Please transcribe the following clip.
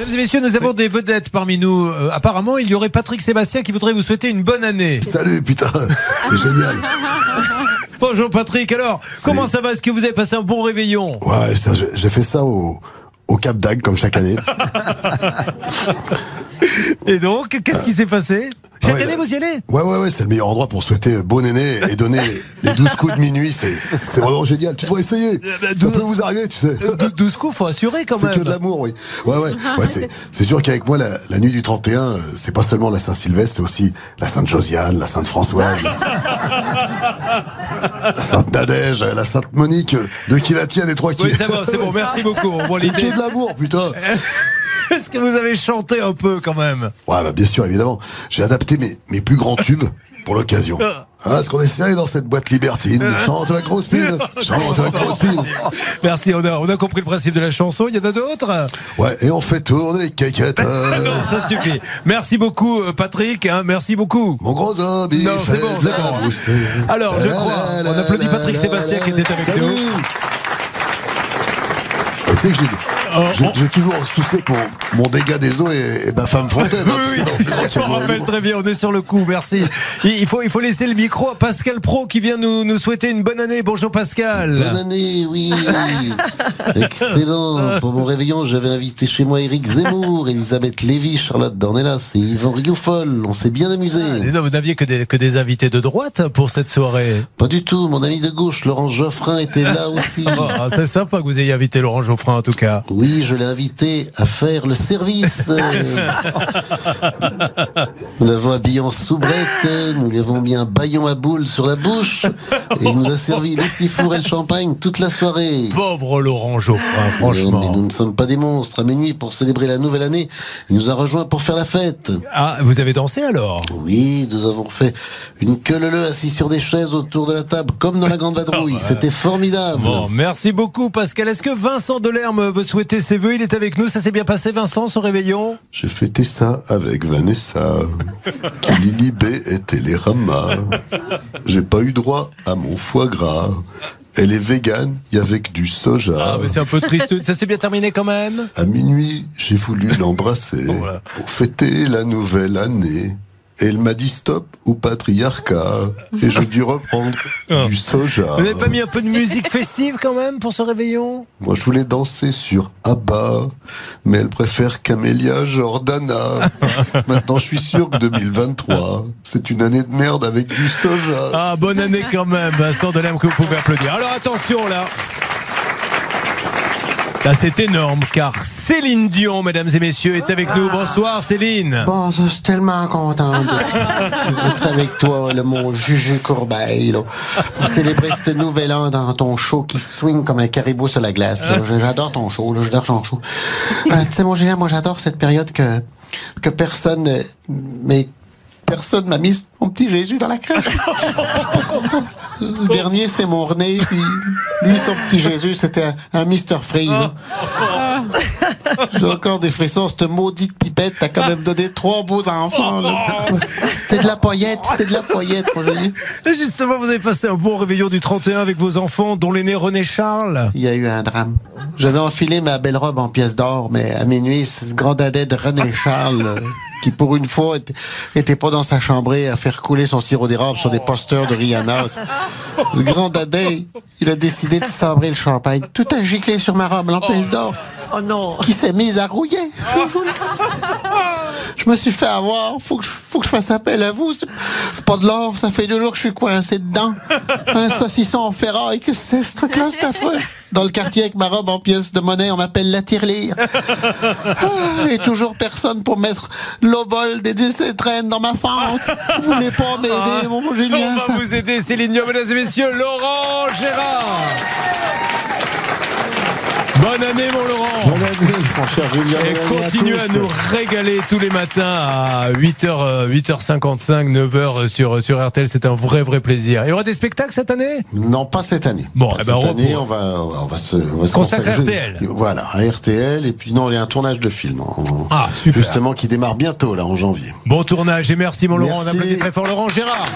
Mesdames et messieurs, nous avons des vedettes parmi nous. Euh, apparemment, il y aurait Patrick Sébastien qui voudrait vous souhaiter une bonne année. Salut, putain, c'est génial. Bonjour Patrick, alors, comment ça va? Est-ce que vous avez passé un bon réveillon? Ouais, ça, j'ai j'ai fait ça au, au Cap d'Agde, comme chaque année. Et donc, qu'est-ce qui s'est passé? Chaque Ouais, année, vous y allez Ouais, ouais, ouais, c'est le meilleur endroit pour souhaiter bon aîné et donner les 12 coups de minuit. C'est c'est vraiment génial. Tu devrais essayer. Ça peut vous arriver, tu sais. Dou- 12 coups, faut assurer quand C'est même. que de l'amour, oui. Ouais, ouais. ouais c'est, c'est sûr qu'avec moi, la, la nuit du 31, euh, c'est pas seulement la Saint-Sylvestre, c'est aussi la Sainte-Josiane, la Sainte-Françoise, la Sainte-Nadège, la Sainte-Monique, euh, deux qui la tiennent et trois qui... Oui, c'est bon, c'est bon, merci beaucoup. C'est que de l'amour, putain. Est-ce que vous avez chanté un peu quand même Ouais, bah, bien sûr, évidemment. J'ai adapté mes, mes plus grands tubes pour l'occasion. Hein, ce qu'on essaye dans cette boîte libertine. Chante la grosse pine. Chante la grosse pine. Merci, on a, on a compris le principe de la chanson. Il y en a d'autres Ouais, et on fait tourner les caquettes. euh, Non, ça suffit. Merci beaucoup, euh, Patrick. hein, merci beaucoup. Mon gros homme, il Non, c'est bon, de c'est la bon. Alors, je crois, on applaudit Patrick Sébastien qui était avec Salut. nous. Et Tu sais que j'ai- j'ai oh. j'ai toujours soucié pour mon dégât des eaux et, et ma femme Fontaine. Oui, hein, oui, je me rappelle très bien, on est sur le coup, merci. Il faut, il faut laisser le micro à Pascal Pro qui vient nous, nous souhaiter une bonne année. Bonjour Pascal. Bonne année, oui. Excellent. Pour mon réveillon, j'avais invité chez moi Eric Zemmour, Elisabeth Lévy, Charlotte Dornelas et Yvan Rioufol. On s'est bien amusé. Non, vous n'aviez que des, que des invités de droite pour cette soirée. Pas du tout. Mon ami de gauche, Laurent Geoffrin, était là aussi. Ah, c'est sympa que vous ayez invité Laurent Geoffrin en tout cas. Oui, je l'ai invité à faire le service. Nous l'avons habillé en soubrette, nous lui avons mis un baillon à boules sur la bouche et il nous a servi des petits fours et le champagne toute la soirée. Pauvre Laurent Geoffrin, Mais franchement. nous ne sommes pas des monstres. À minuit, pour célébrer la nouvelle année, il nous a rejoints pour faire la fête. Ah, vous avez dansé alors? Oui, nous avons fait une queue leu assis sur des chaises autour de la table, comme dans la grande vadrouille. C'était formidable. Bon, merci beaucoup Pascal. Est-ce que Vincent Delerme veut souhaiter ses vœux Il est avec nous. Ça s'est bien passé Vincent, son réveillon J'ai fêté ça avec Vanessa, qui Lilibé et Télérama. J'ai pas eu droit à mon foie gras. Elle est végane et avec du soja. Ah, mais c'est un peu triste. Ça s'est bien terminé quand même? À minuit, j'ai voulu l'embrasser voilà. pour fêter la nouvelle année. Et elle m'a dit stop au patriarcat. Et j'ai dû reprendre Ah. du soja. Vous n'avez pas mis un peu de musique festive quand même pour ce réveillon? Moi, je voulais danser sur Abba, mais elle préfère Camélia Jordana. Maintenant, je suis sûr que 2023, c'est une année de merde avec du soja. Ah, bonne année quand même, Vincent Delerme, que vous pouvez applaudir. Alors attention là Là, c'est énorme car Céline Dion, mesdames et messieurs, est avec nous. Bonsoir Céline. Bon, je suis tellement content d'être avec toi, le mon Juju Corbeil, là, pour célébrer ce nouvel an dans ton show qui swing comme un caribou sur la glace. J'adore ton show, j'adore ton show. Euh, tu sais, mon Julien, moi j'adore cette période que, que personne, euh, mais personne m'a mis mon petit Jésus dans la crèche. Je suis pas content. Le dernier, c'est mon René, puis lui, son petit Jésus, c'était un, un Mr. Freeze. J'ai encore des frissons, cette maudite pipette, t'as quand même donné trois beaux enfants. là. C'était de la poillette, c'était de la poillette, mon Julien. Et Justement, vous avez passé un bon réveillon du 31 avec vos enfants, dont l'aîné René Charles. Il y a eu un drame. J'avais enfilé ma belle robe en pièces d'or, mais à minuit, ce grand dadais de René Charles, euh, qui pour une fois était, était pas dans sa chambrée à faire couler son sirop d'érable sur des posters de Rihanna. Ce, grand dadais, il a décidé de sabrer le champagne. Tout a giclé sur ma robe en d'or. Oh non qui s'est mise à rouiller. Je, me suis fait avoir. Faut que je, faut que je fasse appel à vous. C'est pas de l'or. Ça fait deux jours que je suis coincé dedans. Un saucisson en ferraille. Que c'est ce truc-là, c'est affreux. Dans le quartier avec ma robe en pièces de monnaie, on m'appelle la tirelire. Ah, et toujours personne pour mettre l'obol des décès traîne dans ma fente. Vous voulez pas m'aider, mon Julien? On ça- va vous aider, Céline Dion, mesdames et messieurs, Laurent Gérard. Bonne année, mon Laurent. Bonne année, mon cher Julien. Et continuez à, nous régaler tous les matins à 8h, 8h55, 9h sur, sur RTL. C'est un vrai, vrai plaisir. Il y aura des spectacles cette année? Non, pas cette année. Bon, eh ben, cette on année, on va, on va se, on va se Consacre à consacrer- RTL. Voilà, à RTL. Et puis, non, il y a un tournage de film. Ah, super. Justement, qui démarre bientôt, là, en janvier. Bon tournage et merci, mon Laurent. On applaudit très fort Laurent Gérard.